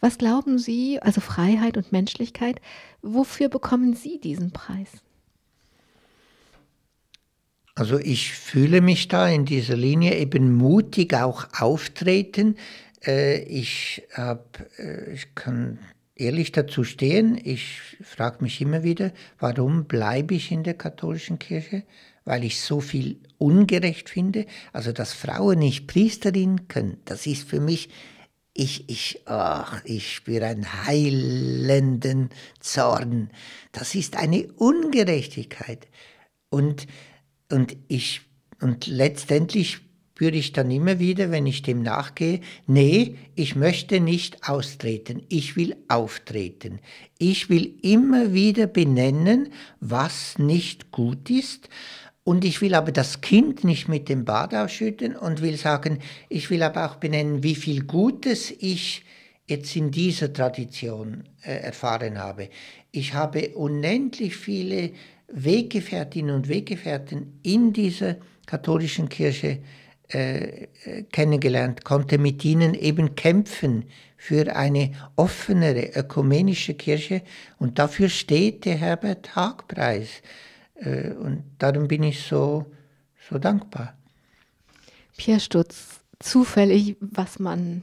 Was glauben Sie, also Freiheit und Menschlichkeit, wofür bekommen Sie diesen Preis? Also ich fühle mich da in dieser Linie eben mutig auch auftreten. Äh, ich, hab, äh, ich kann ehrlich dazu stehen. Ich frage mich immer wieder, warum bleibe ich in der katholischen Kirche? Weil ich so viel ungerecht finde. Also, dass Frauen nicht Priesterin können, das ist für mich, ich, ich, ach, ich spüre einen heilenden Zorn. Das ist eine Ungerechtigkeit. Und, und ich, und letztendlich spüre ich dann immer wieder, wenn ich dem nachgehe, nee, ich möchte nicht austreten, ich will auftreten. Ich will immer wieder benennen, was nicht gut ist. Und ich will aber das Kind nicht mit dem Bad ausschütten und will sagen, ich will aber auch benennen, wie viel Gutes ich jetzt in dieser Tradition äh, erfahren habe. Ich habe unendlich viele Weggefährtinnen und Weggefährten in dieser katholischen Kirche äh, kennengelernt, konnte mit ihnen eben kämpfen für eine offenere ökumenische Kirche und dafür steht der Herbert Haag Preis äh, und darum bin ich so, so dankbar. Pierre Stutz, zufällig, was man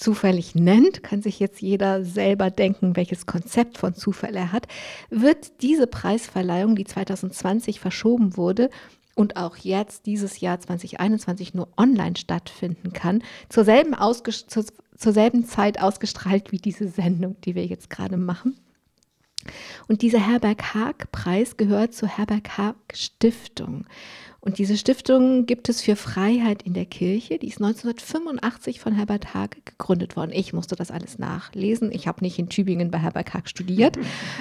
zufällig nennt, kann sich jetzt jeder selber denken, welches Konzept von Zufall er hat, wird diese Preisverleihung, die 2020 verschoben wurde und auch jetzt dieses Jahr 2021 nur online stattfinden kann, zur selben, zur, zur selben Zeit ausgestrahlt wie diese Sendung, die wir jetzt gerade machen. Und dieser Herberg Haag-Preis gehört zur Herberg Haag Stiftung. Und diese Stiftung gibt es für Freiheit in der Kirche. Die ist 1985 von Herbert Haag gegründet worden. Ich musste das alles nachlesen. Ich habe nicht in Tübingen bei Herbert Haag studiert.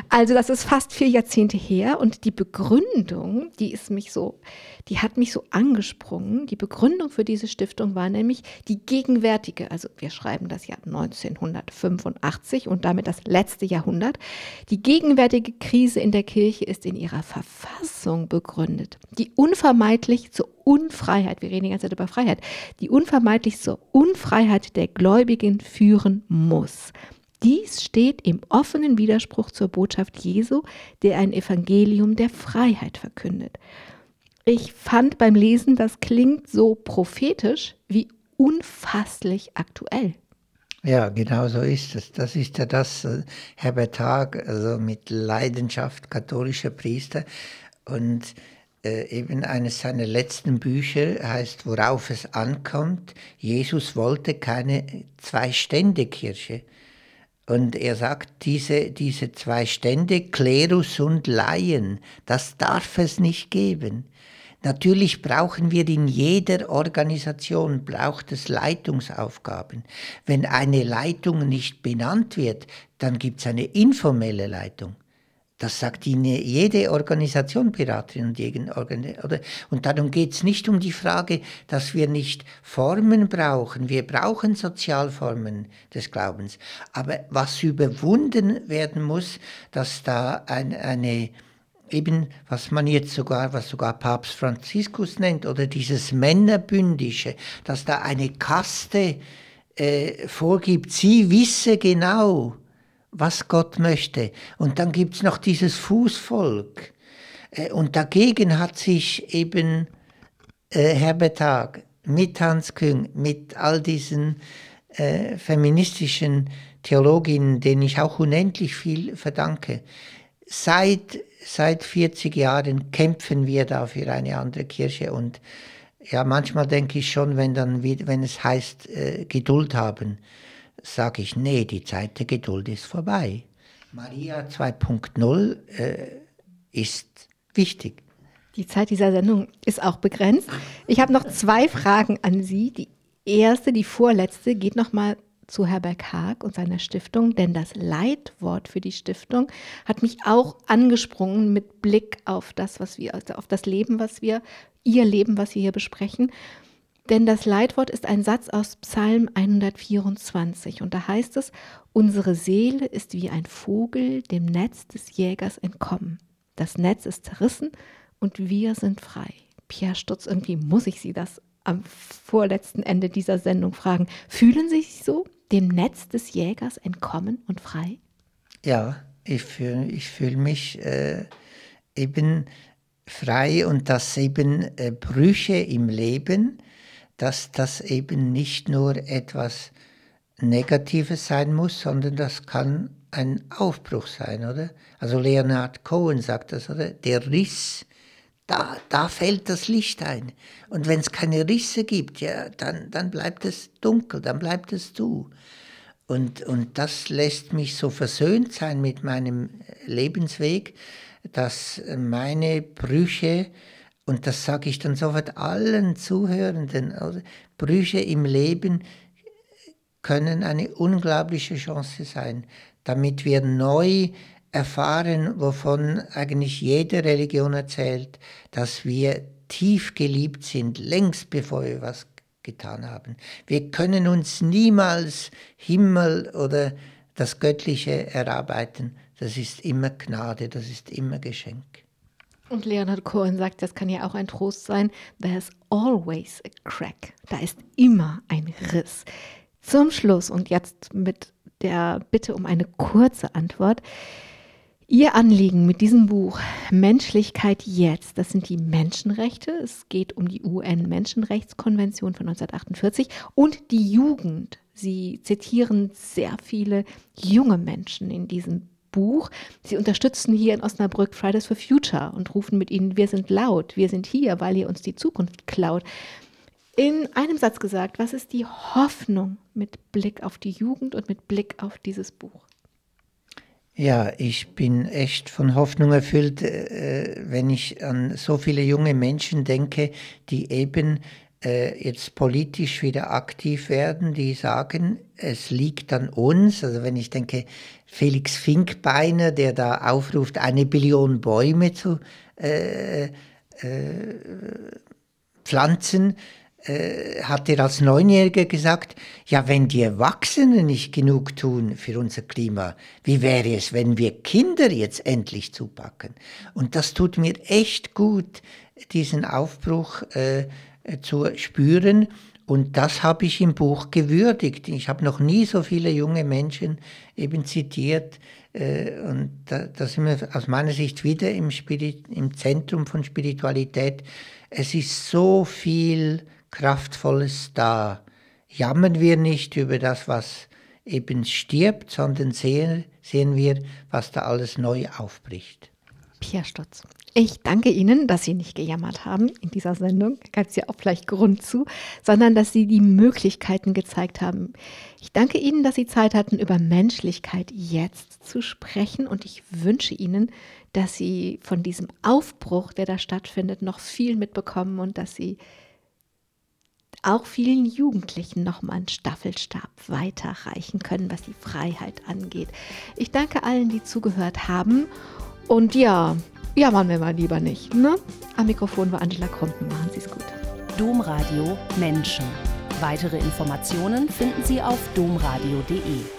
Also das ist fast vier Jahrzehnte her. Und die Begründung, die ist mich so, die hat mich so angesprungen. Die Begründung für diese Stiftung war nämlich die gegenwärtige, also wir schreiben das Jahr 1985 und damit das letzte Jahrhundert. Die gegenwärtige Krise in der Kirche ist in ihrer Verfassung begründet. Die unvermeidliche unvermeidlich zur Unfreiheit, wir reden die ganze Zeit über Freiheit, die unvermeidlich zur Unfreiheit der Gläubigen führen muss. Dies steht im offenen Widerspruch zur Botschaft Jesu, der ein Evangelium der Freiheit verkündet. Ich fand beim Lesen, das klingt so prophetisch wie unfasslich aktuell. Ja, genau so ist es. Das ist ja das, äh, Herbert Haag, also mit Leidenschaft katholischer Priester. Und äh, eben eines seiner letzten Bücher heißt, worauf es ankommt. Jesus wollte keine Zwei-Stände-Kirche. Und er sagt, diese, diese zwei Stände, Klerus und Laien, das darf es nicht geben. Natürlich brauchen wir in jeder Organisation, braucht es Leitungsaufgaben. Wenn eine Leitung nicht benannt wird, dann gibt es eine informelle Leitung. Das sagt Ihnen jede Organisation, Beraterin und jeden oder? Und darum geht es nicht um die Frage, dass wir nicht Formen brauchen. Wir brauchen Sozialformen des Glaubens. Aber was überwunden werden muss, dass da ein, eine, eben, was man jetzt sogar, was sogar Papst Franziskus nennt, oder dieses Männerbündische, dass da eine Kaste äh, vorgibt, sie wisse genau, was Gott möchte. Und dann gibt es noch dieses Fußvolk. Äh, und dagegen hat sich eben äh, Herbert Haag mit Hans Küng, mit all diesen äh, feministischen Theologinnen, denen ich auch unendlich viel verdanke, seit, seit 40 Jahren kämpfen wir da für eine andere Kirche. Und ja, manchmal denke ich schon, wenn, dann, wenn es heißt, äh, Geduld haben, sage ich, nee, die Zeit der Geduld ist vorbei. Maria 2.0 äh, ist wichtig. Die Zeit dieser Sendung ist auch begrenzt. Ich habe noch zwei Fragen an Sie. Die erste, die vorletzte, geht nochmal zu Herberg Haag und seiner Stiftung, denn das Leitwort für die Stiftung hat mich auch angesprungen mit Blick auf das, was wir, also auf das Leben, was wir, ihr Leben, was wir hier besprechen. Denn das Leitwort ist ein Satz aus Psalm 124 und da heißt es, unsere Seele ist wie ein Vogel dem Netz des Jägers entkommen. Das Netz ist zerrissen und wir sind frei. Pierre Stutz, irgendwie muss ich Sie das am vorletzten Ende dieser Sendung fragen. Fühlen Sie sich so dem Netz des Jägers entkommen und frei? Ja, ich fühle ich fühl mich äh, eben frei und dass eben äh, Brüche im Leben, dass das eben nicht nur etwas Negatives sein muss, sondern das kann ein Aufbruch sein, oder? Also Leonard Cohen sagt das, oder? Der Riss, da, da fällt das Licht ein. Und wenn es keine Risse gibt, ja, dann, dann bleibt es dunkel, dann bleibt es du. Und, und das lässt mich so versöhnt sein mit meinem Lebensweg, dass meine Brüche und das sage ich dann sofort allen Zuhörenden, oder? Brüche im Leben können eine unglaubliche Chance sein, damit wir neu erfahren, wovon eigentlich jede Religion erzählt, dass wir tief geliebt sind, längst bevor wir was getan haben. Wir können uns niemals Himmel oder das Göttliche erarbeiten. Das ist immer Gnade, das ist immer Geschenk. Und Leonard Cohen sagt, das kann ja auch ein Trost sein. There's always a crack. Da ist immer ein Riss. Zum Schluss und jetzt mit der Bitte um eine kurze Antwort. Ihr Anliegen mit diesem Buch Menschlichkeit jetzt, das sind die Menschenrechte. Es geht um die UN-Menschenrechtskonvention von 1948 und die Jugend. Sie zitieren sehr viele junge Menschen in diesem Buch. Sie unterstützen hier in Osnabrück Fridays for Future und rufen mit ihnen, wir sind laut, wir sind hier, weil ihr uns die Zukunft klaut. In einem Satz gesagt, was ist die Hoffnung mit Blick auf die Jugend und mit Blick auf dieses Buch? Ja, ich bin echt von Hoffnung erfüllt, äh, wenn ich an so viele junge Menschen denke, die eben jetzt politisch wieder aktiv werden, die sagen, es liegt an uns. Also wenn ich denke, Felix Finkbeiner, der da aufruft, eine Billion Bäume zu äh, äh, pflanzen, äh, hat er als Neunjähriger gesagt, ja, wenn die Erwachsenen nicht genug tun für unser Klima, wie wäre es, wenn wir Kinder jetzt endlich zupacken? Und das tut mir echt gut, diesen Aufbruch äh, zu spüren. Und das habe ich im Buch gewürdigt. Ich habe noch nie so viele junge Menschen eben zitiert. Äh, und da, da sind wir aus meiner Sicht wieder im, Spirit, im Zentrum von Spiritualität. Es ist so viel Kraftvolles da. Jammern wir nicht über das, was eben stirbt, sondern sehen, sehen wir, was da alles neu aufbricht. Pia Stutz. Ich danke Ihnen, dass Sie nicht gejammert haben in dieser Sendung, gab es ja auch vielleicht Grund zu, sondern dass Sie die Möglichkeiten gezeigt haben. Ich danke Ihnen, dass Sie Zeit hatten, über Menschlichkeit jetzt zu sprechen und ich wünsche Ihnen, dass Sie von diesem Aufbruch, der da stattfindet, noch viel mitbekommen und dass Sie auch vielen Jugendlichen nochmal einen Staffelstab weiterreichen können, was die Freiheit angeht. Ich danke allen, die zugehört haben. Und ja, ja, machen wir mal lieber nicht. Ne? Am Mikrofon war Angela Krumpen. Machen Sie es gut. Domradio Menschen. Weitere Informationen finden Sie auf domradio.de.